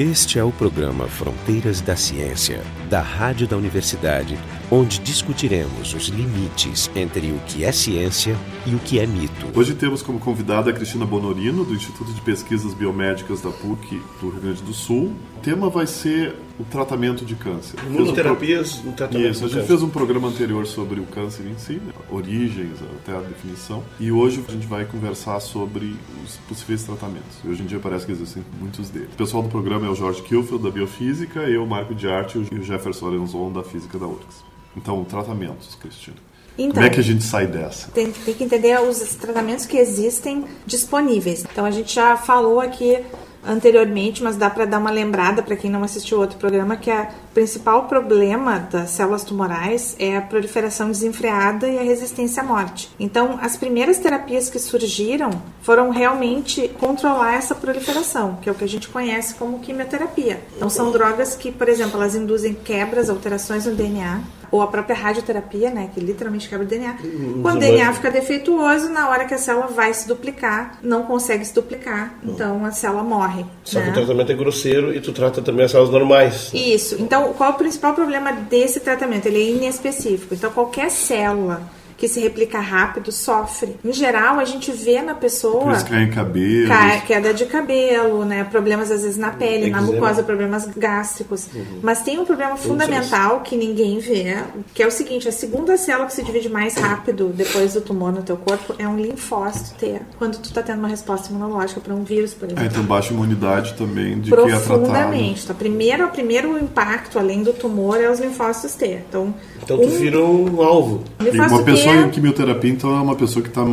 Este é o programa Fronteiras da Ciência, da Rádio da Universidade, onde discutiremos os limites entre o que é ciência e o que é mito. Hoje temos como convidada a Cristina Bonorino, do Instituto de Pesquisas Biomédicas da PUC do Rio Grande do Sul. O tema vai ser o tratamento de câncer. Imunoterapias um no tratamento Isso, a gente fez um programa anterior sobre o câncer em si, né? origens, até a definição. E hoje a gente vai conversar sobre os possíveis tratamentos. E hoje em dia parece que existem muitos deles. O pessoal do programa é o Jorge Kilfield, da Biofísica, eu, Marco de Arte e o Jefferson Lorenzon, da Física da URGS. Então, tratamentos, Cristina. Então, Como é que a gente sai dessa? Tem, tem que entender os tratamentos que existem disponíveis. Então, a gente já falou aqui anteriormente, mas dá para dar uma lembrada para quem não assistiu outro programa que a principal problema das células tumorais é a proliferação desenfreada e a resistência à morte. Então, as primeiras terapias que surgiram foram realmente controlar essa proliferação, que é o que a gente conhece como quimioterapia. Então, são drogas que, por exemplo, elas induzem quebras, alterações no DNA, ou a própria radioterapia, né, que literalmente quebra o DNA. Quando o DNA fica defeituoso, na hora que a célula vai se duplicar, não consegue se duplicar, então a célula morre. Só né? que o tratamento é grosseiro e tu trata também as células normais. Isso. Então, qual é o principal problema desse tratamento? Ele é inespecífico. Então, qualquer célula que se replica rápido sofre. Em geral, a gente vê na pessoa Por isso cai em cabelo. Ca- queda de cabelo, né? Problemas às vezes na pele, na Eczema. mucosa, problemas gástricos. Mas tem um problema fundamental que ninguém vê, que é o seguinte: a segunda célula que se divide mais rápido depois do tumor no teu corpo é um linfócito T. Quando tu tá tendo uma resposta imunológica para um vírus, por exemplo. É, então baixa imunidade também de quem é tratado. Profundamente. Então, primeiro, o primeiro impacto, além do tumor, é os linfócitos T. Então, Então tu um vira um alvo. E uma pessoa T, em quimioterapia, então, é uma pessoa que tá,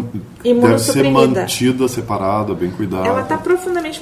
deve ser mantida, separada, bem cuidada. Ela está profundamente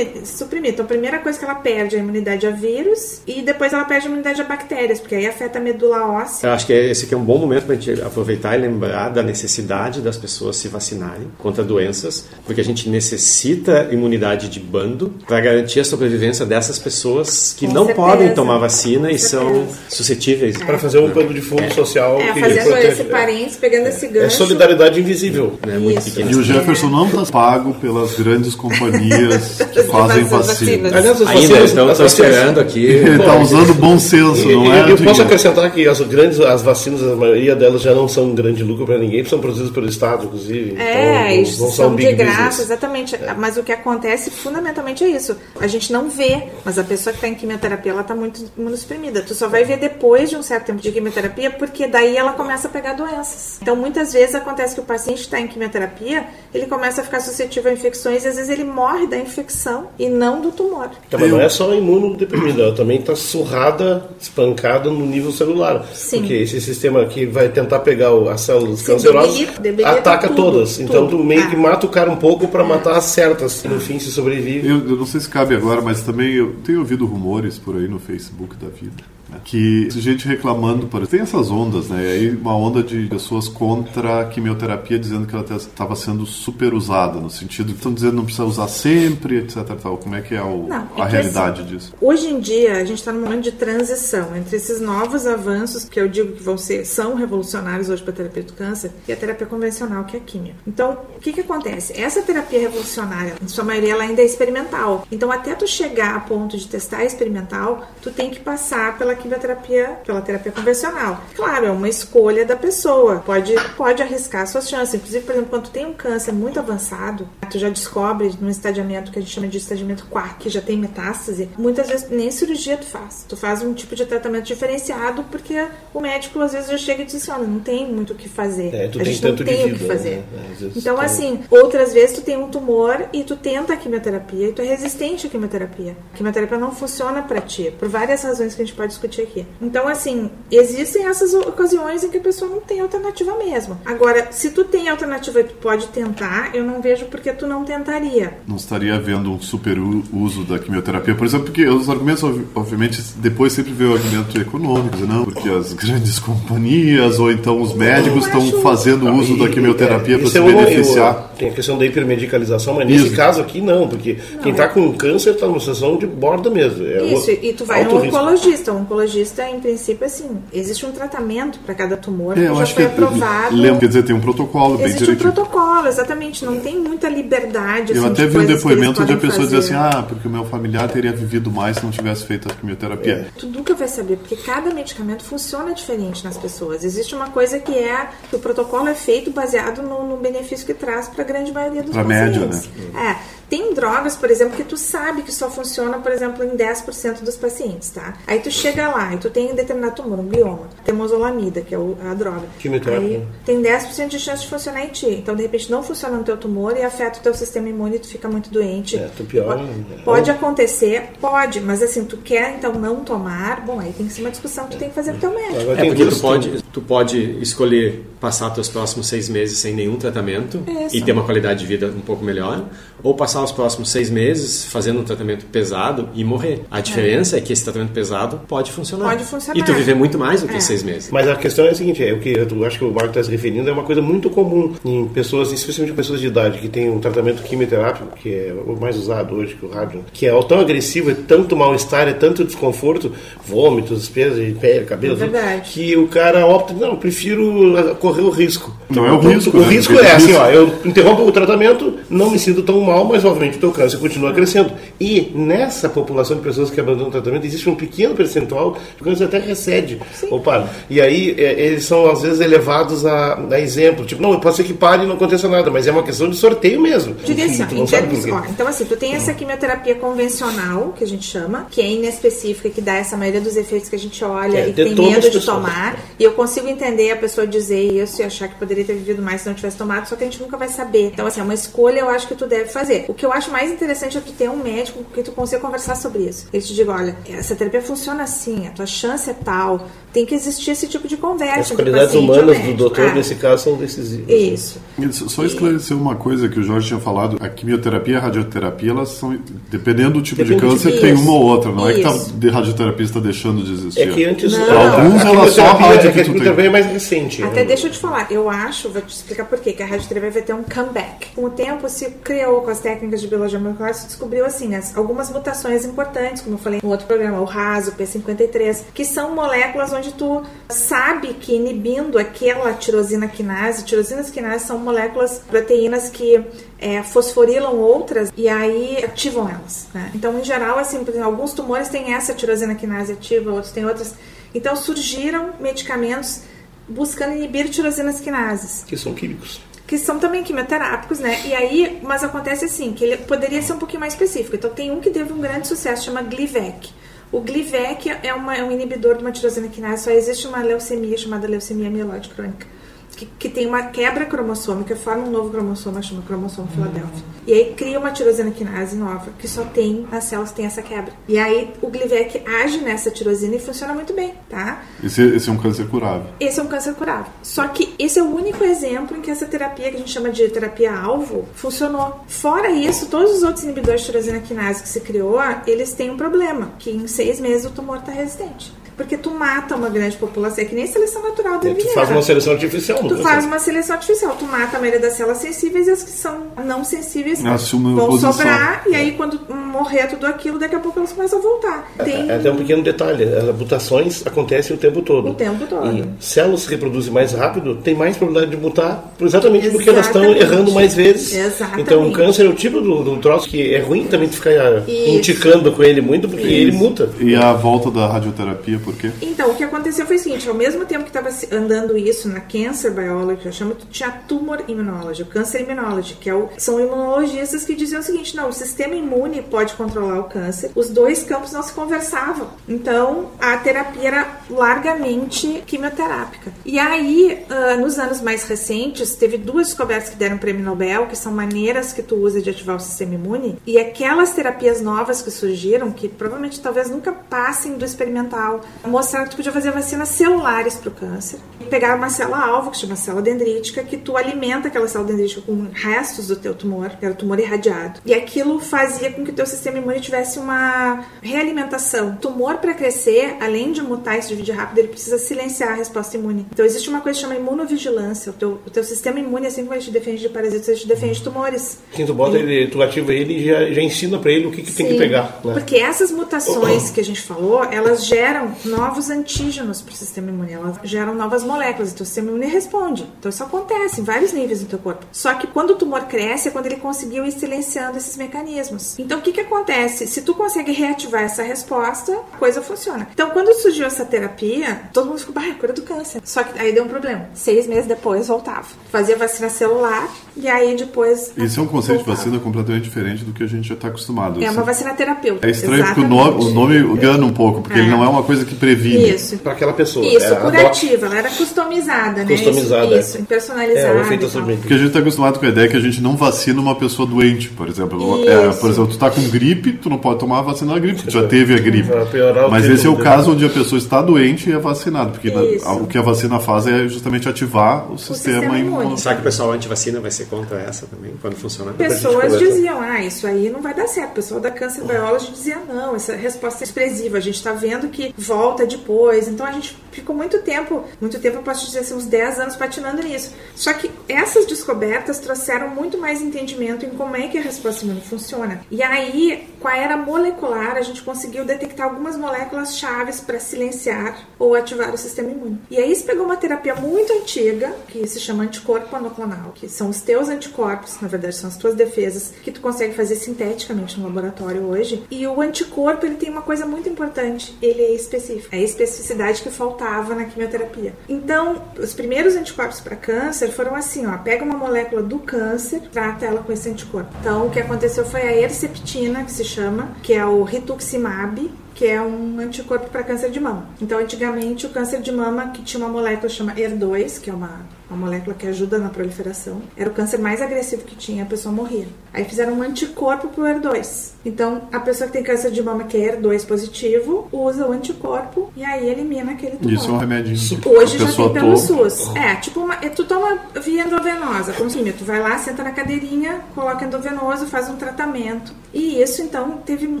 suprimida. Então, a primeira coisa que ela perde é a imunidade a vírus e depois ela perde a imunidade a bactérias, porque aí afeta a medula óssea. Eu acho que esse aqui é um bom momento para a gente aproveitar e lembrar da necessidade das pessoas se vacinarem contra doenças, porque a gente necessita imunidade de bando para garantir a sobrevivência dessas pessoas que Com não certeza. podem tomar vacina Com e são certeza. suscetíveis. Para fazer um pano de fundo social É, que fazendo protege. esse parênteses, pegando esse É gancho. solidariedade invisível. Né, muito. E o Jefferson não está pago pelas grandes companhias que fazem Vacinas. vacina. Aliás, as Ainda vacinas- estão esperando aqui. Ele está usando bom senso, E- não é? eu posso acrescentar que as grandes as vacinas, a maioria delas já não são um grande lucro para ninguém, porque são produzidas pelo Estado, inclusive. É, então, isso não são de graça, business. exatamente. Mas o que acontece fundamentalmente é isso. A gente não vê, mas a pessoa que está em quimioterapia, ela está muito imunossuprimida. Tu só vai ver depois de um certo tempo de quimioterapia, porque daí ela começa a pegar doenças. Então, muitas vezes acontece que o paciente está em quimioterapia, ele começa a ficar suscetível a infecções e às vezes ele morre da infecção e não do tumor. Então, mas não é só imunodeprimida, ela também está surrada, espancada no nível celular. Sim. Porque esse sistema que vai tentar pegar o- as células Sim, cancerosas debilita- debilita ataca tudo, todas. Então tudo. tu meio que Ah. mata o cara um pouco para matar as certas. E no fim se sobrevive. Eu, eu não sei se cabe agora, mas também eu tenho ouvido rumores por aí no Facebook da vida. Que gente reclamando, por tem essas ondas, né? E aí uma onda de pessoas contra a quimioterapia dizendo que ela estava sendo super usada, no sentido que estão dizendo que não precisa usar sempre, etc. Tal. Como é que é o- Não, é a que realidade assim, disso? Hoje em dia, a gente está num momento de transição entre esses novos avanços, que eu digo que vão ser, são revolucionários hoje para a terapia do câncer, e a terapia convencional, que é a quimio. Então, o que, que acontece? Essa terapia revolucionária, em sua maioria, ela ainda é experimental. Então, até tu chegar a ponto de testar experimental, tu tem que passar pela quimioterapia, pela terapia convencional. Claro, é uma escolha da pessoa. Pode, pode arriscar suas chances. Inclusive, por exemplo, quando tu tem um câncer muito avançado, tu já descobre num estadiamento que a gente chama de estadiamento 4, que já tem metástase, muitas vezes nem cirurgia tu faz. Tu faz um tipo de tratamento diferenciado porque o médico às vezes já chega e diz assim, olha, não tem muito o que fazer. É, tu a tem gente não tem o vida, que fazer. né? Então, tem- assim, outras vezes tu tem um tumor e tu tenta a quimioterapia e tu é resistente à quimioterapia. A quimioterapia não funciona pra ti, por várias razões que a gente pode discutir aqui. Então, assim, existem essas ocasiões em que a pessoa não tem alternativa mesmo. Agora, se tu tem alternativa e tu pode tentar, eu não vejo porque tu não tentaria. Não estaria havendo um super uso da quimioterapia, por exemplo, porque os argumentos, ob- obviamente, depois sempre vem o argumento econômico, não? Porque as grandes companhias ou então os médicos estão acho- fazendo uso da E- quimioterapia para isso se é beneficiar. eu- Tem a questão da hipermedicalização, mas nesse Isso. caso aqui não, porque quem está com câncer está numa situação de borda mesmo. É Isso, o- e tu vai no oncologista. O oncologista, em princípio, assim, existe um tratamento para cada tumor É, que eu já acho foi que aprovado. lembro, quer dizer, tem um protocolo bem Existe um direitinho. protocolo, exatamente. Não tem muita liberdade. Eu assim, até de vi um depoimento onde a pessoa dizia assim: ah, porque o meu familiar teria vivido mais se não tivesse feito a quimioterapia. Tu nunca vai saber, porque cada medicamento funciona diferente nas pessoas. Existe uma coisa que é que o protocolo é feito baseado no, no benefício que traz para a grande maioria dos Pra média, pacientes. É. Tem drogas, por exemplo, que tu sabe que só funciona, por exemplo, em 10% dos pacientes, tá? Aí tu chega lá e tu tem um determinado tumor, um glioma, temozolamida, que é a droga. Quimioterapia. Aí tem 10% de chance de funcionar em ti. Então, de repente, não funciona no teu tumor e afeta o teu sistema imune e tu fica muito doente. É, tu piora, Pode- né? Pode acontecer, pode, mas assim, tu quer então não tomar, bom, aí tem que ser uma discussão que tu tem que fazer com o teu médico. É porque tu pode, tu pode escolher passar teus próximos seis meses sem nenhum tratamento Isso. e ter uma qualidade de vida um pouco melhor, ou passar os próximos seis meses fazendo um tratamento pesado e morrer. A diferença é, que esse tratamento pesado pode funcionar. Pode funcionar. E tu viver muito mais do que É. seis meses. Mas a questão é a seguinte, é o que eu acho que o Marco está se referindo é uma coisa muito comum em pessoas, especialmente pessoas de idade que têm um tratamento quimioterápico, que é o mais usado hoje que o rádio, que é tão agressivo, é tanto mal-estar, é tanto desconforto, vômitos, perda de pele, cabelo, É que o cara opta, não, eu prefiro correr o risco. Não é o risco, O né? risco é assim, ó, eu interrompo o tratamento, não me sinto tão mal, mas obviamente o teu câncer continua crescendo. E nessa população de pessoas que abandonam o tratamento, existe um pequeno percentual que câncer até recede. Ou para. E aí é, eles são às vezes elevados a, a exemplo. Tipo, não, pode ser que pare e não aconteça nada, mas é uma questão de sorteio mesmo. Diria assim, Tu não termos, ó, então assim, tu tem essa quimioterapia convencional, que a gente chama, que é inespecífica, que dá essa maioria dos efeitos que a gente olha É, e tem medo de pessoas. tomar. E eu consigo entender a pessoa dizer isso e achar que poderia ter vivido mais se não tivesse tomado, só que a gente nunca vai saber. Então, assim, é uma escolha eu acho que tu deve fazer. O que eu acho mais interessante é tu ter um médico com que tu consiga conversar sobre isso. Ele te diga, olha, essa terapia funciona assim, a tua chance é tal, tem que existir esse tipo de conversa. As qualidades paciente humanas do doutor, Ah, nesse caso, são decisivas. Isso. Isso, Só esclarecer uma coisa que o Jorge tinha falado: a quimioterapia e a radioterapia, elas são, dependendo do tipo Depende de câncer, tipo. tem Isso. uma ou outra. Não é que tá, Isso. de radioterapia está deixando de existir. É que antes. Não. a- Pra alguns, a ela só quimioterapia- rádio é que que a tu tem. quimioterapia é mais recente. Até né? deixa eu te falar, eu acho, vou te explicar por quê, que a radioterapia vai ter um comeback. Com o tempo se criou com as técnicas de biologia molecular, se descobriu assim, as, algumas mutações importantes, como eu falei no outro programa, o RAS, o P53, que são moléculas onde tu sabe que inibindo aquela tirosina quinase, tirosinas quinase são moléculas, proteínas que é, fosforilam outras e aí ativam elas. né? Então, em geral, assim, por exemplo, alguns tumores têm essa tirosina quinase ativa, outros têm outras. Então, surgiram medicamentos buscando inibir tirosinas quinases Que são químicos. Que são também quimioterápicos, né? E aí, mas acontece assim, que ele poderia ser um pouquinho mais específico. Então tem um que teve um grande sucesso, chama Glivec. O Glivec é, uma- é um inibidor de uma tirosina quinase, só existe uma leucemia chamada leucemia mieloide crônica. Que, que tem uma quebra cromossômica, forma um novo cromossomo, chama cromossomo Filadélfia. E aí cria uma tirosina quinase nova, que só tem nas células tem essa quebra. E aí o Glivec age nessa tirosina e funciona muito bem, tá? Esse, esse é um câncer curável. Esse é um câncer curável. Só que esse é o único exemplo em que essa terapia, que a gente chama de terapia-alvo, funcionou. Fora isso, todos os outros inibidores de tirosina quinase que se criou, eles têm um problema, que em seis meses o tumor está resistente. Porque tu mata uma grande população, é que nem seleção natural do É, Tu faz uma seleção artificial. Tu é? faz uma seleção artificial, tu mata a maioria das células sensíveis e as que são não sensíveis Assume vão posição. sobrar, e aí quando morrer tudo aquilo, daqui a pouco elas começam a voltar. Tem É, Até um pequeno detalhe, as mutações acontecem o tempo todo. O tempo todo. E células se reproduzem mais rápido, tem mais probabilidade de mutar, exatamente porque elas estão Exatamente. errando mais vezes. Exatamente. Então o câncer é o tipo do, do troço que é ruim também tu ficar Isso. indicando com ele muito, porque ele muta. E a volta da radioterapia, por quê? Então, o que aconteceu foi o seguinte: ao mesmo tempo que estava andando isso na Cancer Biology, eu chamo, tinha Tumor Immunology, o Cancer Immunology, que é o, são imunologistas que diziam o seguinte: não, o sistema imune pode controlar o câncer, os dois campos não se conversavam. Então, a terapia era largamente quimioterápica. E aí, ah, nos anos mais recentes, teve duas descobertas que deram prêmio Nobel, que são maneiras que tu usa de ativar o sistema imune, e aquelas terapias novas que surgiram, que provavelmente talvez nunca passem do experimental, mostraram que tu podia fazer vacinas celulares para o câncer. Pegar uma célula-alvo, que se chama célula dendrítica, que tu alimenta aquela célula dendrítica com restos do teu tumor, que era o tumor irradiado. E aquilo fazia com que o teu sistema imune tivesse uma realimentação. O tumor, para crescer, além de mutar e se dividir rápido, ele precisa silenciar a resposta imune. Então, existe uma coisa que chama imunovigilância. O teu, o teu sistema imune, assim como ele te defende de parasitas, ele te defende de tumores. Quem tu bota ele, tu ativa ele e já, já ensina pra ele o que, que tem que Sim, pegar. Né? Porque essas mutações que a gente falou, elas geram novos antígenos para o sistema imune, elas geram novas moléculas, então o sistema imune responde. Então isso acontece em vários níveis no teu corpo. Só que quando o tumor cresce é quando ele conseguiu ir silenciando esses mecanismos. Então o que que acontece? Se tu consegue reativar essa resposta, a coisa funciona. Então quando surgiu essa terapia, todo mundo ficou, bah, é cura do câncer. Só que aí deu um problema. Seis meses depois voltava. Fazia vacina celular e aí depois. Isso é um conceito voltava. de vacina completamente diferente do que a gente já está acostumado. É Isso- uma vacina terapêutica. É estranho porque o nome, o nome engana um pouco, porque É. ele não é uma coisa que previne. Isso. Para aquela pessoa. Isso, é, curativa. Ela era customizada, né? Customizada, Isso, isso personalizada. É, o sobre- Porque a gente está acostumado com a ideia que a gente não vacina uma pessoa doente, por exemplo. Isso. É, por exemplo, tu tá com gripe, tu não pode tomar a vacina da gripe, tu já teve a gripe. O Mas esse é o caso onde a pessoa está doente e é vacinada, porque na- o que a vacina faz é justamente ativar o, sistema, sistema imune. Será que o pessoal anti-vacina vai ser contra essa também, quando funcionar? Pessoas diziam, ah, isso aí não vai dar certo. O pessoal da Cancer Biology dizia, não, essa resposta é expressiva. A gente está vendo que volta depois. Então a gente ficou muito tempo, muito tempo, eu posso dizer assim, uns 10 anos patinando nisso. Só que essas descobertas trouxeram muito mais entendimento em como é que a resposta imune funciona. E aí, com a era molecular, a gente conseguiu detectar algumas moléculas chaves para silenciar ou ativar o sistema imune. E aí se pegou uma terapia muito antiga, que se chama anticorpo monoclonal, que são os teus anticorpos, na verdade são as tuas defesas, que tu consegue fazer sinteticamente no laboratório hoje. E o anticorpo, ele tem uma coisa muito importante, ele é específico. É a especificidade que faltava na quimioterapia. Então, os primeiros anticorpos para câncer foram assim, ó, pega uma molécula do câncer, trata ela com esse anticorpo. Então, o que aconteceu foi a herceptina, que se chama, que é o rituximab, que é um anticorpo para câncer de mama. Então, antigamente, o câncer de mama, que tinha uma molécula chamada ER2, que é uma, uma molécula que ajuda na proliferação, era o câncer mais agressivo que tinha, a pessoa morria. Aí fizeram um anticorpo pro ER2. Então, a pessoa que tem câncer de mama que é ER2 positivo, usa o anticorpo e aí elimina aquele tumor. Isso é um remedinho. Hoje já tem pelo SUS. É, tipo, uma, é, tu toma via endovenosa, como químio. Tu vai lá, senta na cadeirinha, coloca endovenoso, faz um tratamento. E isso, então, teve,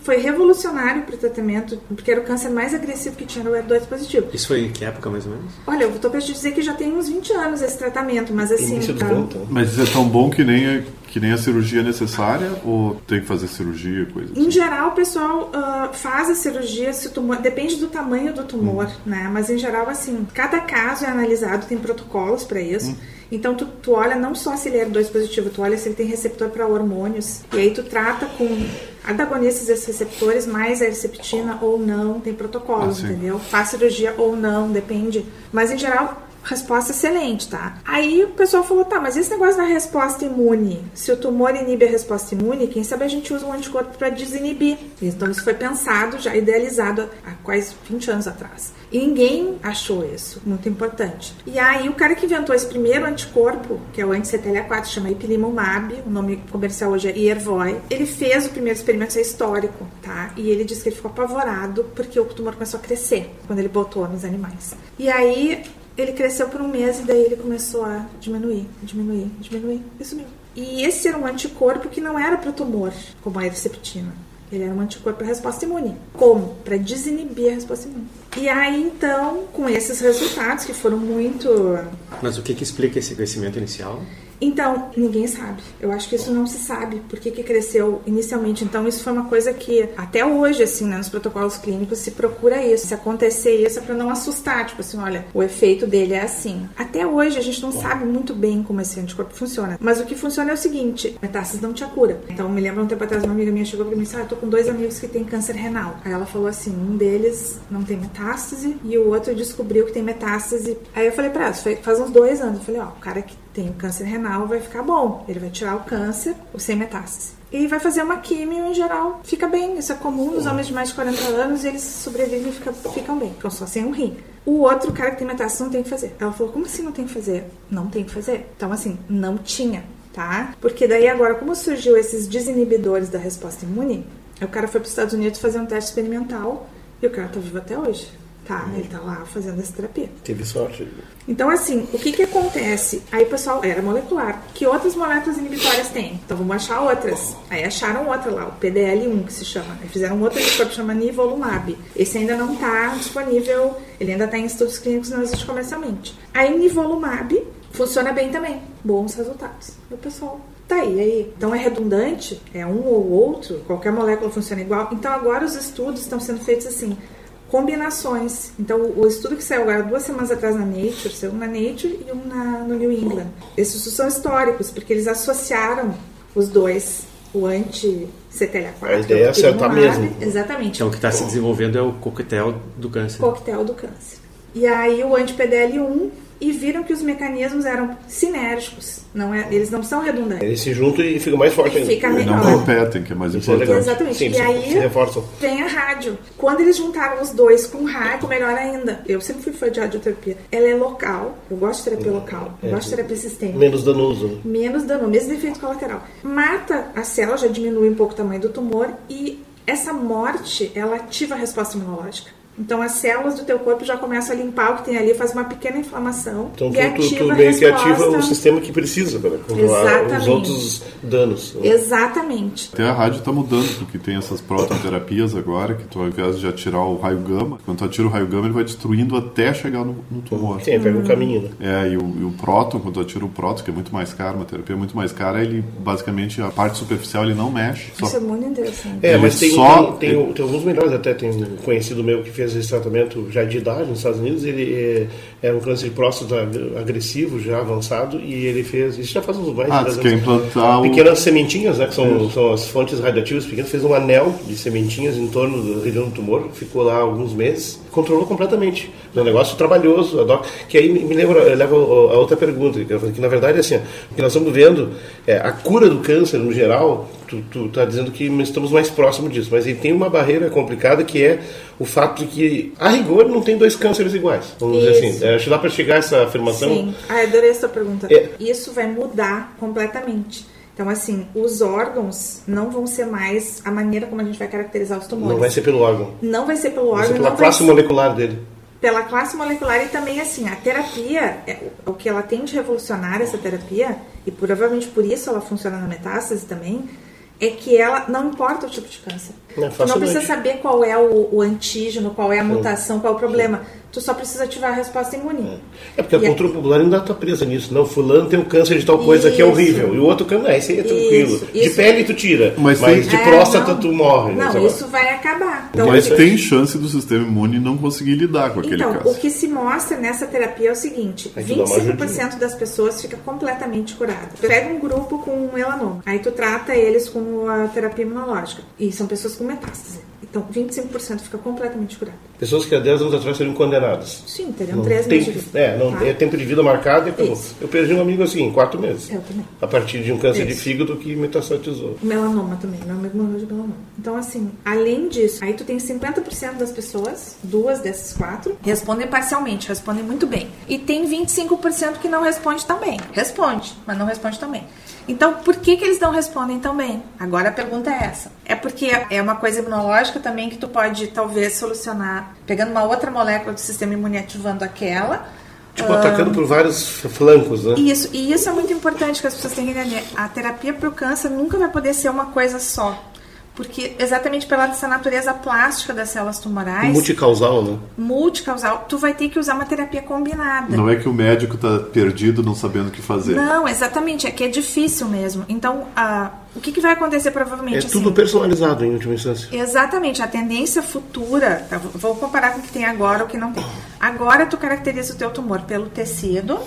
foi revolucionário pro tratamento, porque era o câncer mais agressivo que tinha no ER2 positivo. Isso foi em que época, mais ou menos? Olha, eu tô pra te dizer que já tem uns 20 anos esse tratamento, mas assim... Início tá- então. Mas isso é tão bom que nem, a- que nem a cirurgia necessária ou tem que fazer cirurgia, coisa assim? Em geral, o pessoal ah, faz a cirurgia se o tumor. Depende do tamanho do tumor, né? Mas em geral, assim, cada caso é analisado, tem protocolos para isso. Então, tu, tu olha não só se ele é 2 positivo, tu olha se ele tem receptor para hormônios. E aí, tu trata com antagonistas desses receptores, mais a herceptina ou não, tem protocolos, Ah, entendeu? Faz cirurgia ou não, depende. Mas em geral, resposta excelente, tá? Aí o pessoal falou, tá, mas esse negócio da resposta imune, se o tumor inibe a resposta imune, quem sabe a gente usa um anticorpo para desinibir. Então isso foi pensado, já idealizado há quase 20 anos atrás. E ninguém achou isso, muito importante. E aí o cara que inventou esse primeiro anticorpo, que é o anti-CTLA4, chama ipilimumab, o nome comercial hoje é Yervoy, ele fez o primeiro experimento, isso é histórico, tá? E ele disse que ele ficou apavorado porque o tumor começou a crescer quando ele botou nos animais. E aí ele cresceu por um mês e daí ele começou a diminuir, diminuir, diminuir e sumiu. E esse era um anticorpo que não era para tumor, como a herceptina. Ele era um anticorpo para resposta imune. Como? Para desinibir a resposta imune. E aí, então, com esses resultados, que foram muito Mas o que, que explica esse crescimento inicial? Então, ninguém sabe. Eu acho que isso não se sabe. Por que, que cresceu inicialmente? Então, isso foi uma coisa que, até hoje, assim, né, nos protocolos clínicos, se procura isso. Se acontecer isso, é pra não assustar. Tipo assim, olha, o efeito dele é assim. Até hoje, a gente não sabe muito bem como esse anticorpo funciona. Mas o que funciona é o seguinte: metástase não te cura. Então, me lembro um tempo atrás, uma amiga minha chegou pra mim e disse: Ah, eu tô com dois amigos que têm câncer renal. Aí ela falou assim: um deles não tem metástase e o outro descobriu que tem metástase. Aí eu falei pra ela: faz uns dois anos. Eu falei: Ó, o cara que tem câncer renal vai ficar bom. Ele vai tirar o câncer, o sem metástase. E vai fazer uma químio em geral, fica bem. Isso é comum nos homens de mais de 40 anos, eles sobrevivem e ficam, ficam bem, ficam só sem um rim. O outro cara que tem metástase não tem que fazer. Ela falou: como assim não tem que fazer? Não tem que fazer. Então, assim, não tinha, tá? Porque daí agora, como surgiu esses desinibidores da resposta imune, o cara foi para os Estados Unidos fazer um teste experimental e o cara tá vivo até hoje. Tá, ele tá lá fazendo essa terapia. Teve sorte. Então, assim, o que que acontece? Aí pessoal, era molecular. Que outras moléculas inibitórias tem? Então vamos achar outras. Aí acharam outra lá, o PDL1 que se chama. Aí fizeram um outro anticorpo que chama Nivolumab. Esse ainda não tá disponível, ele ainda tá em estudos clínicos, não existe comercialmente. Aí Nivolumab funciona bem também. Bons resultados. E o pessoal Tá aí, aí. Então é redundante? É um ou outro? Qualquer molécula funciona igual? Então agora os estudos estão sendo feitos assim. Combinações. Então, o estudo que saiu agora duas semanas atrás na Nature, saiu um na Nature e um na, no New England. Esses são históricos, porque eles associaram os dois, o anti-CTLA4. A ideia é acertar mesmo. Exatamente. Então, o que está se desenvolvendo é o coquetel do câncer. Coquetel do câncer. E aí, o anti-PDL1 e viram que os mecanismos eram sinérgicos, não é, eles não são redundantes. Eles se juntam e ficam mais fortes ainda. Fica E não melhor. competem, que é mais Isso é importante. legal. Exatamente. Sim, e se- aí reforçam. vem a rádio. Quando eles juntaram os dois com rádio, melhor ainda. Eu sempre fui fã de radioterapia. Ela é local. Eu gosto de terapia local. Eu É. gosto de terapia sistêmica. Menos danoso. né? Menos dano, mesmo efeito colateral. Mata a célula, já diminui um pouco o tamanho do tumor e essa morte, ela ativa a resposta imunológica. Então as células do teu corpo já começam a limpar o que tem ali, faz uma pequena inflamação Então e tu, tu, ativa tu a meio que ativa o sistema que precisa para controlar os outros danos. né? Exatamente. Até a rádio está mudando, porque tem essas prototerapias agora, que tu, ao invés de atirar o raio gama, quando tu atira o raio gama, ele vai destruindo até chegar no, no tumor. Sim, pega um caminho, né? É, e o, e o próton, quando tu atira o próton, que é muito mais caro, uma terapia muito mais cara, ele basicamente, a parte superficial ele não mexe. Só Isso é muito interessante. É, mas tem, só- tem, tem, tem alguns melhores até. Tem um conhecido meu que fez esse tratamento já de idade nos Estados Unidos. Ele é, era um câncer de próstata agressivo, já avançado, e ele fez. Isso já faz uns mais Ah, de diz 10 que é anos. implantar o... Pequenas sementinhas, né, que são, são as fontes radioativas pequenas, fez um anel de sementinhas em torno da região do tumor, ficou lá alguns meses, controlou completamente. É um negócio trabalhoso, doc- que aí me lembra, leva a outra pergunta, que, na verdade é assim, o que nós estamos vendo, é, a cura do câncer no geral, tu, tu tá dizendo que estamos mais próximos disso, mas ele tem uma barreira complicada que é o fato de que, a rigor, não tem dois cânceres iguais, vamos dizer Isso. assim. É, acho que dá para chegar a essa afirmação. Sim. Ah, adorei essa pergunta. É. Isso vai mudar completamente. Então, assim, os órgãos não vão ser mais a maneira como a gente vai caracterizar os tumores. Não vai ser pelo órgão, Não vai ser pelo vai órgão, ser pela não vai classe ser molecular dele. pela classe molecular e também assim a terapia é, o que ela tem de revolucionária essa terapia e provavelmente por isso ela funciona na metástase também é que ela não importa o tipo de câncer. É tu não precisa saber qual é o, o antígeno qual é a mutação qual é o problema tu só precisa ativar a resposta imune É porque a E cultura popular ainda está presa nisso. Não, fulano tem um câncer de tal coisa que é Isso. horrível. E o outro câncer, ah, esse aí é tranquilo. Isso, De isso. pele tu tira, mas, Mas tem- de É, próstata não. tu morre. não lá. isso vai acabar então, Mas o tem chance do sistema imune não conseguir lidar com aquele Então, câncer. o que se mostra nessa terapia é o seguinte: Aí tu dá uma 25% das pessoas fica completamente curado. Pega um grupo com melanoma, aí tu trata eles com a terapia imunológica. E são pessoas com metástase. Então, 25% fica completamente curado. Pessoas que há 10 anos atrás seriam condenadas. Sim, teriam Não três tem, meses de é, não, tá? é tempo de vida marcado e acabou. Isso. Eu perdi um amigo assim, em 4 meses. Eu também. A partir de um câncer de Isso. fígado que metastatizou. Melanoma também, meu amigo morreu de melanoma. Então, assim, além disso, aí tu tem 50% das pessoas, duas desses quatro, respondem parcialmente, respondem muito bem. E tem 25% que não responde tão bem. Responde, mas não responde tão bem. Então, por que, que eles não respondem tão bem? Agora a pergunta é essa. É porque é uma coisa imunológica também que tu pode, talvez, solucionar pegando uma outra molécula do sistema imune ativando aquela. Tipo, atacando por vários flancos, né? isso, e isso é muito importante que as pessoas têm que entender. A terapia para o câncer nunca vai poder ser uma coisa só. Porque exatamente pela essa natureza plástica das células tumorais, Multicausal, né? multicausal, tu vai ter que usar uma terapia combinada. Não é que o médico tá perdido não sabendo o que fazer. Não, exatamente, é que é difícil mesmo. Então, ah, o que, que vai acontecer provavelmente? É assim? tudo personalizado em última instância. Exatamente, a tendência futura, tá, vou comparar com o que tem agora ou o que não tem. Agora tu caracteriza o teu tumor pelo tecido,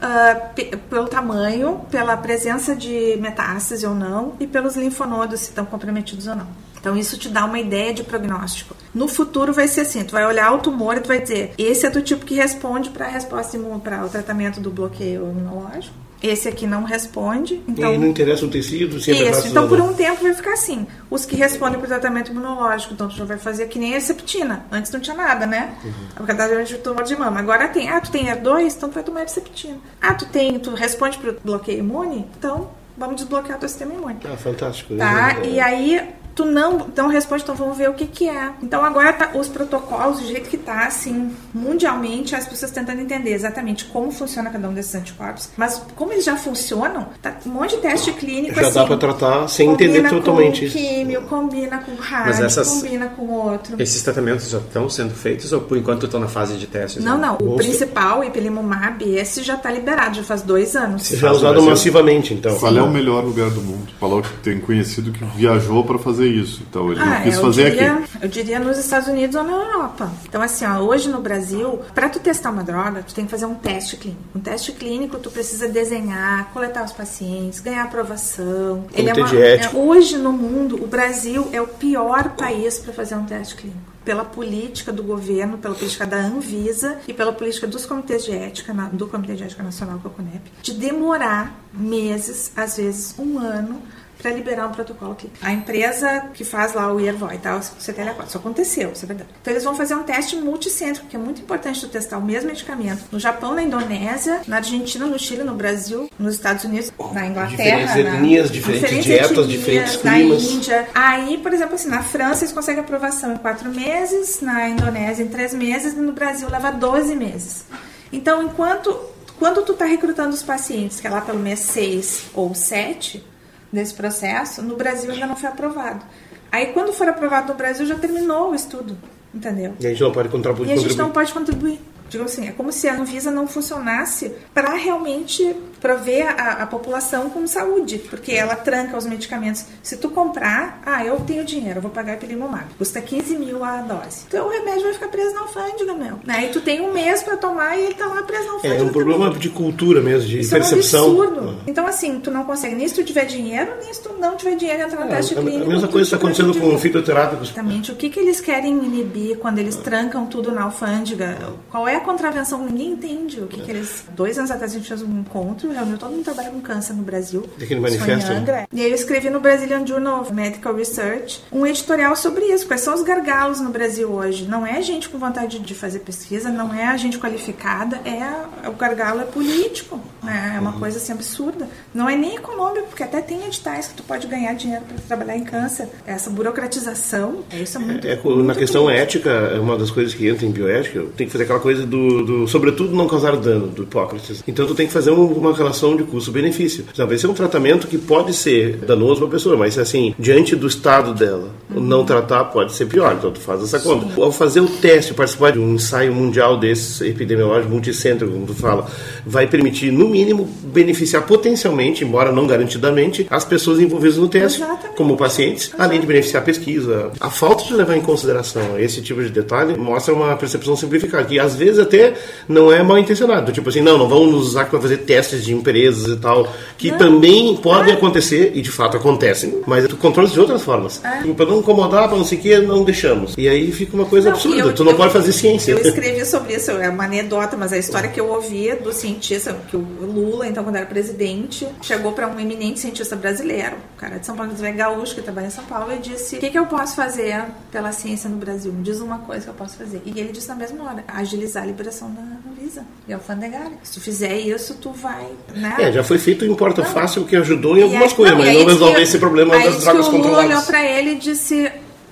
ah, pe- pelo tamanho, pela presença de metástase ou não e pelos linfonodos se estão comprometidos ou não. Então isso te dá uma ideia de prognóstico. No futuro vai ser assim, tu vai olhar o tumor e tu vai dizer, esse é do tipo que responde para a resposta para o tratamento do bloqueio imunológico. Esse aqui não responde, então e não interessa o tecido, sempre é isso, então por um tempo vai ficar assim. Os que respondem para o tratamento imunológico, então tu já vai fazer que nem a septina. Antes não tinha nada, né? Uhum. Por causa de tumor de mama. Agora tem. Ah, tu tem R2, então tu vai tomar septina. Ah, tu tem, tu responde para o bloqueio imune, então vamos desbloquear o teu sistema imune. Ah, fantástico. Tá? É, E aí tu não, não responde, então vamos ver o que que é. Então agora tá, os protocolos, do jeito que tá, assim, mundialmente, as pessoas tentando entender exatamente como funciona cada um desses anticorpos. Mas como eles já funcionam, tá um monte de teste clínico Já assim. dá pra tratar sem combina entender totalmente com isso. químio, combina com rádio, essas- combina com outro. Esses tratamentos já estão sendo feitos ou por enquanto estão na fase de testes? Não, né? não. O principal, o ipilimumab, esse já tá liberado, já faz dois anos. Já é usado massivamente, então. Qual é o melhor lugar do mundo? Falou que tem conhecido que viajou para fazer isso. Então ele Ah, não quis eu fazer diria, aqui. Eu diria nos Estados Unidos ou na Europa. Então, assim, ó, hoje no Brasil, para tu testar uma droga, tu tem que fazer um teste clínico. Um teste clínico, tu precisa desenhar, coletar os pacientes, ganhar aprovação. Comitê de ética. é, hoje no mundo, o Brasil é o pior país para fazer um teste clínico. Pela política do governo, pela política da Anvisa e pela política dos comitês de ética, do Comitê de Ética Nacional, que é o CONEP, de demorar meses, às vezes um ano, para liberar um protocolo clínico. A empresa que faz lá o Yervoy, tá? O CTLA4, isso aconteceu, isso é verdade. Então eles vão fazer um teste multicêntrico, que é muito importante tu testar o mesmo medicamento no Japão, na Indonésia, na Argentina, no Chile, no Brasil, nos Estados Unidos, na Inglaterra, Diferentes na- etnias, diferentes dietas, diferentes na climas. Índia. Aí, por exemplo, assim, na França eles conseguem aprovação em quatro meses, na Indonésia em três meses e no Brasil leva 12 meses. Então, enquanto quando tu está recrutando os pacientes, que é lá pelo mês 6 ou 7 desse processo, no Brasil ainda não foi aprovado. Aí, quando for aprovado no Brasil, já terminou o estudo, entendeu? E a gente não pode contribuir. E a gente não pode contribuir. Digo assim, é como se a Anvisa não funcionasse para realmente prover a, a população com saúde, porque ela tranca os medicamentos. Se tu comprar, ah, eu tenho dinheiro, eu vou pagar epilimumab, custa 15 mil a dose. Então o remédio vai ficar preso na alfândega, meu. Né? E tu tem um mês para tomar e ele tá lá preso na alfândega. É um também. problema de cultura mesmo, de Isso é um percepção. absurdo. Então, assim, tu não consegue nem se tu tiver dinheiro, nem se tu não tiver dinheiro entrar no É, teste a- clínico. a mesma coisa está acontecendo com prejudicado. fitoterápicos. Exatamente. O que, que eles querem inibir quando eles trancam tudo na alfândega? Qual é a contravenção? Ninguém entende. O que, que eles. Dois anos atrás a gente fez um encontro, reuniu todo mundo trabalha com câncer no Brasil. Daquele manifesto, né? E aí eu escrevi no Brazilian Journal of Medical Research um editorial sobre isso. Quais são os gargalos no Brasil hoje? Não é gente com vontade de fazer pesquisa, não é a gente qualificada, é a- o gargalo é político. né? É uma Uhum. coisa assim absurda. Não é nem econômico, porque até tem editais que tu pode ganhar dinheiro para trabalhar em câncer. Essa burocratização, isso é muito. É, na muito questão triste. ética, é uma das coisas que entra em bioética, tem que fazer aquela coisa do, do sobretudo, não causar dano, do Hipócrates. Então, tu tem que fazer um- uma relação de custo-benefício. Talvez seja um tratamento que pode ser danoso para a pessoa, mas, assim, diante do estado dela, o não tratar pode ser pior. Então, tu faz essa conta. Ao fazer o teste, participar de um ensaio mundial desses, epidemiológico, multicêntrico, como tu fala, vai permitir, no mínimo, beneficiar potencialmente, embora não garantidamente, as pessoas envolvidas no teste, Exatamente. como pacientes, além de beneficiar a pesquisa. A falta de levar em consideração esse tipo de detalhe mostra uma percepção simplificada, que às vezes até não é mal intencionado. Tipo assim, não, não vamos nos usar para fazer testes de empresas e tal, que também podem acontecer, e de fato acontecem, mas tu controla de outras formas. Para não incomodar, para não sei o que, não deixamos. E aí fica uma coisa Não, absurda. eu- tu não eu- pode fazer ciência. Eu escrevi sobre isso, é uma anedota, mas a história que eu ouvia do cientista, que o Lula, então, quando era presidente, chegou para um eminente cientista brasileiro, um cara de São Paulo, é gaúcho, que trabalha em São Paulo, e disse: O que, que eu posso fazer pela ciência no Brasil? Me diz uma coisa que eu posso fazer. E ele disse na mesma hora: agilizar a liberação da Anvisa e alfandegária. Se tu fizer isso, tu vai. Né? É, já foi feito em porta Não. fácil que ajudou em algumas coisas, mas não diz resolve que- esse problema das drogas que o Lula controladas. olhou pra ele e disse: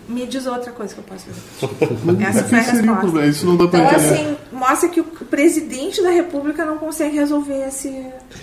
Me diz outra coisa que eu posso fazer. Mas Essa foi a que seria o resposta. Isso não dá pra Então, entender. assim, mostra que o presidente da República não consegue resolver esse,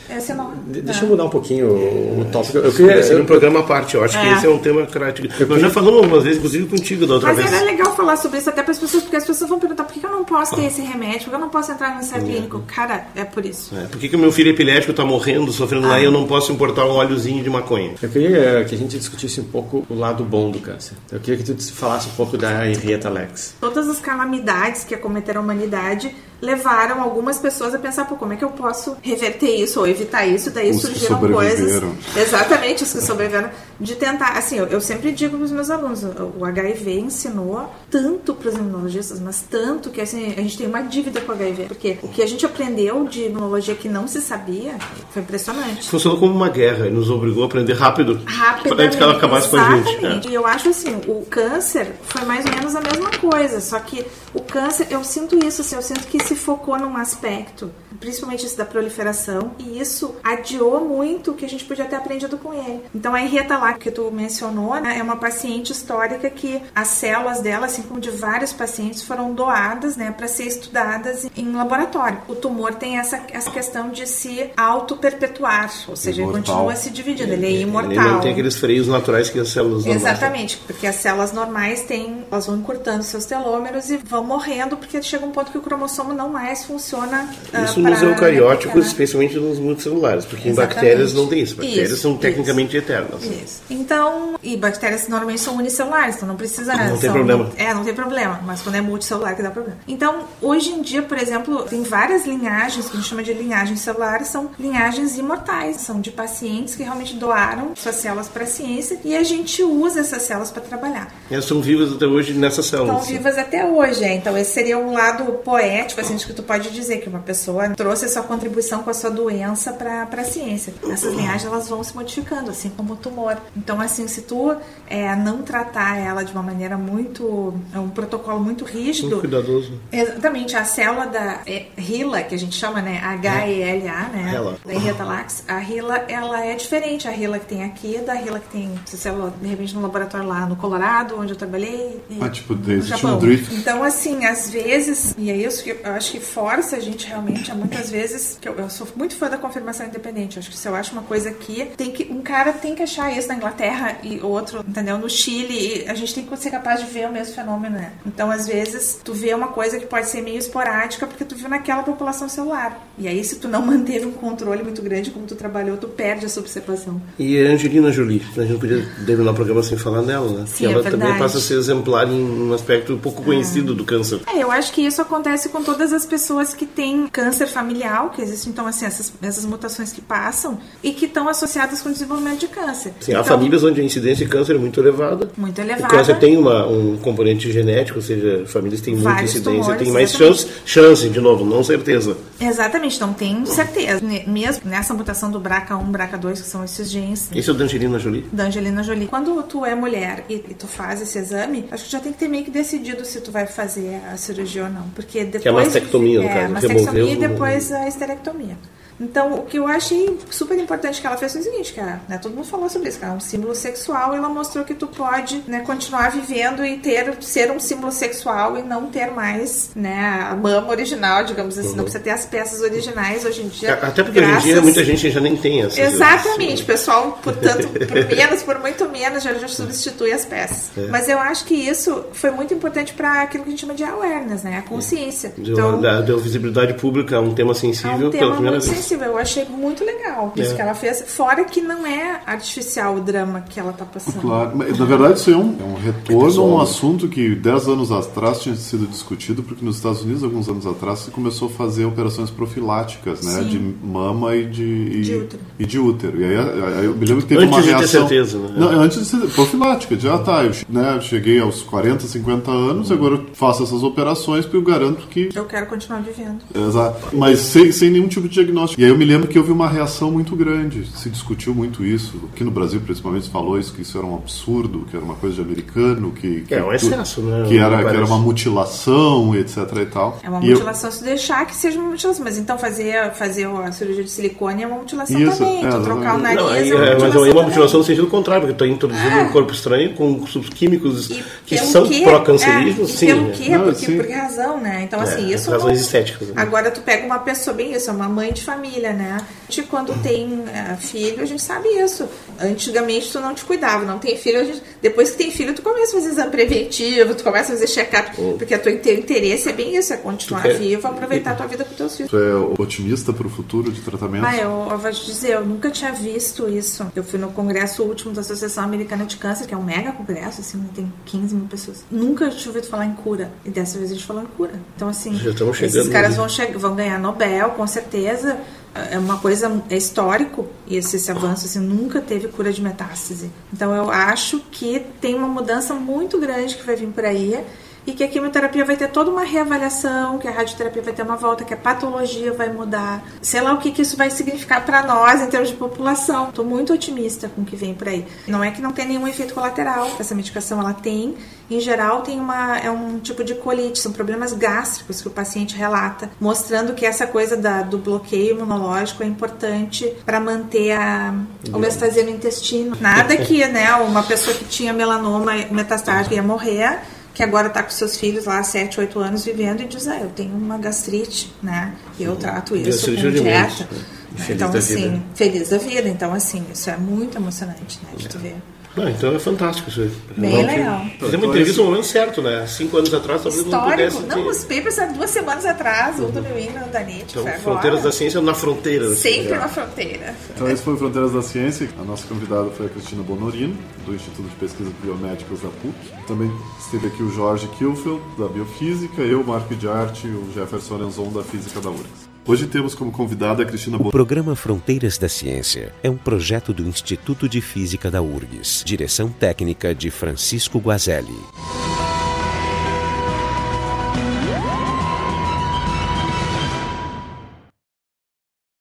esse nó. De- né? Deixa eu mudar um pouquinho o, o tópico. Eu queria. Esse é um programa à parte, eu acho que É. esse é um tema crático. Nós já falamos algumas vezes, inclusive contigo da outra Mas vez. era legal falar sobre isso até para as pessoas, porque as pessoas vão perguntar por que que eu não posso ter esse remédio, por que eu não posso entrar no ensaio clínico. Cara, é por isso. É, por que, que o meu filho epilético está morrendo, sofrendo lá e eu não posso importar um óleozinho de maconha? Eu queria que a gente discutisse um pouco o lado bom do câncer. Eu queria que tu falasse um pouco da Henrietta Lex. Todas as calamidades que acometeram a humanidade levaram algumas pessoas a pensar, pô, como é que eu posso reverter isso ou evitar isso? Daí Os que surgiram coisas. sobreviveram. Exatamente, os que sobreviveram. De tentar, assim, eu, eu sempre digo para os meus alunos, o o HIV ensinou tanto para os imunologistas, mas tanto que assim, a gente tem uma dívida com o HIV. Porque o que a gente aprendeu de imunologia que não se sabia foi impressionante. Funcionou como uma guerra e nos obrigou a aprender rápido Rapidamente. antes que ela acabasse com a gente. Exatamente. E eu acho assim, o câncer foi mais ou menos a mesma coisa, só que o câncer, eu sinto isso, assim, eu sinto que se focou num aspecto, principalmente esse da proliferação, e isso adiou muito o que a gente podia ter aprendido com ele. Então a Henrietta lá, que tu mencionou, né, é uma paciente histórica que as células dela, assim como de vários pacientes, foram doadas, né, para ser estudadas em laboratório. O tumor tem essa, essa questão de se auto-perpetuar, ou seja, ele continua se dividindo, ele é Ele imortal. não tem aqueles freios naturais que as células normais têm. Exatamente, porque as células normais têm, elas vão encurtando seus telômeros e vão morrendo porque chega um ponto que o cromossomo não não mais funciona. ah, Isso nos eucarióticos, né? especialmente nos multicelulares, porque em Exatamente. bactérias não tem isso. Bactérias Isso, são isso. tecnicamente eternas. Isso. Então, e bactérias normalmente são unicelulares, então não precisa. Não tem são- problema. É, não tem problema, mas quando é multicelular que dá problema. Então, hoje em dia, por exemplo, tem várias linhagens que a gente chama de linhagens celulares, são linhagens imortais, são de pacientes que realmente doaram suas células para a ciência e a gente usa essas células para trabalhar. Elas são vivas até hoje nessas células. Estão vivas até hoje, é. então esse seria um lado poético, de que tu pode dizer que uma pessoa trouxe a sua contribuição com a sua doença para a ciência. Essas linhagens elas vão se modificando, assim como o tumor. Então, assim, se tu é, não tratar ela de uma maneira muito, é um protocolo muito Muito rígido, cuidadoso. Exatamente, a célula da é, HeLa, que a gente chama, né, H-E-L-A, né, HeLa. da Henrietta Lacks, a HeLa, ela é diferente, a HeLa que tem aqui da HeLa que tem essa célula, de repente, no laboratório lá no Colorado, onde eu trabalhei. e Ah, tipo, existe Japão. um drift. Então, assim, às vezes, e é isso que eu acho que força a gente realmente, a muitas vezes, que eu, eu sou muito fã da confirmação independente, eu acho que se eu acho uma coisa aqui, tem que, um cara tem que achar isso na Inglaterra e outro, entendeu, no Chile, a gente tem que ser capaz de ver o mesmo fenômeno, né? Então, às vezes, tu vê uma coisa que pode ser meio esporádica porque tu viu naquela população celular. E aí, se tu não manteve um controle muito grande como tu trabalhou, tu perde essa observação. E a Angelina Jolie, a gente não podia terminar o programa sem falar nela, né? Sim, que é ela também verdade. passa a ser exemplar em um aspecto pouco conhecido do câncer. É, eu acho que isso acontece com todas as pessoas que têm câncer familiar, que existem então assim essas, essas mutações que passam e que estão associadas com o desenvolvimento de câncer. Sim, há Então, famílias onde a incidência de câncer é muito elevada. muito O elevada. câncer tem uma, um componente genético, ou seja, famílias têm muita Vários incidência, tumores, tem mais chance, chance, de novo, não certeza. Exatamente, não tem certeza. Mesmo nessa mutação do BRCA1, BRCA2, que são esses genes Esse é o da Angelina Jolie. da Angelina Jolie. Quando tu é mulher e, e tu faz esse exame, acho que já tem que ter meio que decidido se tu vai fazer a cirurgia ou não. Porque depois. Que é a mastectomia, no é, caso, a mastectomia e depois a esterectomia. Então, o que eu achei super importante que ela fez foi o seguinte, cara, né, todo mundo falou sobre isso, que é um símbolo sexual, e ela mostrou que tu pode, né, continuar vivendo e ter, ser um símbolo sexual e não ter mais, né, a mama original, digamos assim, não precisa ter as peças originais hoje em dia. Uhum. Até porque hoje em dia graças- muita gente já nem tem essas. Exatamente, pessoal, portanto, por menos, por muito menos, já, já substitui as peças. É. Mas eu acho que isso foi muito importante para aquilo que a gente chama de awareness, né? A consciência. Deu, Então, deu, visibilidade pública a um tema é sensível um pela tema primeira muito vez. sensível. Eu achei muito legal isso É. que ela fez. Fora que não é artificial o drama que ela tá passando. Claro, mas, na verdade isso é um, é um retorno a um assunto que 10 anos atrás tinha sido discutido, porque nos Estados Unidos, alguns anos atrás, se começou a fazer operações profiláticas, né? Sim. De mama e de, e, De útero. E de útero. E aí, aí eu me lembro que teve Antes uma de ter reação... certeza, né? Não, antes de ser profilática, já tá, eu né, cheguei aos 40, 50 anos, agora eu faço essas operações porque eu garanto que Eu quero continuar vivendo. Exato. Mas sem, sem nenhum tipo de diagnóstico. E aí eu me lembro que houve uma reação muito grande. Se discutiu muito isso. Aqui no Brasil, principalmente, se falou isso, que isso era um absurdo, que era uma coisa de americano, que... que É um excesso, né? Que era, que era uma mutilação, etc e tal. É uma E eu- mutilação se deixar que seja uma mutilação. Mas então fazer, fazer a cirurgia de silicone é uma mutilação Isso, também. é, tu trocar o nariz Não, aí, é uma é, mutilação. mas é uma também. mutilação no sentido contrário, porque tu está introduzindo um corpo estranho com subquímicos E que são pró-cancerígenos, É, sim. pelo né? quê? Não, porque, sim. por que razão, né? Então, assim, É, isso razões não- estéticas, né? Agora, tu pega uma pessoa, bem isso, é uma mãe de família, né? A gente, quando tem eh, filho, a gente sabe isso. Antigamente, tu não te cuidava, não tem filho. a gente- depois que tem filho, tu começa a fazer exame preventivo, tu começa a fazer check-up, porque o teu interesse é bem isso, é continuar quer- vivo, aproveitar a tua vida com teus filhos. Tu é otimista para o futuro de tratamento? Ah, eu, eu vou te dizer, eu nunca tinha visto isso. Eu fui no congresso último da Associação Americana de Câncer, que é um mega congresso, assim, tem 15 mil pessoas. Nunca tinha ouvido falar em cura. E dessa vez a gente falou em cura. Então, assim, Já estamos chegando esses caras vão, vão ganhar Nobel, com certeza. É uma coisa é histórico e esse, esse avanço assim, nunca teve cura de metástase. Então eu acho que tem uma mudança muito grande que vai vir por aí e que a quimioterapia vai ter toda uma reavaliação, que a radioterapia vai ter uma volta, que a patologia vai mudar. Sei lá o que, que isso vai significar para nós em termos de população. Estou muito otimista com o que vem por aí. Não é que não tem nenhum efeito colateral. Essa medicação ela tem, em geral, tem uma é um tipo de colite, são problemas gástricos que o paciente relata, mostrando que essa coisa da, do bloqueio imunológico é importante para manter a homeostasia no intestino. Nada que, né, uma pessoa que tinha melanoma metastático ia morrer que agora está com seus filhos lá, 7, 8 anos, vivendo e diz, ah, eu tenho uma gastrite, né? E eu trato isso com dieta. né? Então, assim, vida. feliz da vida. Então, assim, isso é muito emocionante, né? De tu ver. Não, então é fantástico isso aí. Bem Não, legal. Fizemos uma entrevista no momento certo, né? Cinco anos atrás, talvez não Histórico. pudesse Não, ter. os papers há duas semanas atrás, o do New England, da NIT, Então, foi Fronteiras agora. da Ciência na fronteira. da Sempre na fronteira. Então esse foi o Fronteiras da Ciência. A nossa convidada foi a Cristina Bonorino, do Instituto de Pesquisas Biomédicas da PUC. Também esteve aqui o Jorge Kilfield, da Biofísica, eu, Marco de Arte e o Jefferson Enzon, da Física da URGS. Hoje temos como convidada a Cristina O Bonorino. programa Fronteiras da Ciência é um projeto do Instituto de Física da URGS, direção técnica de Francisco Guazelli.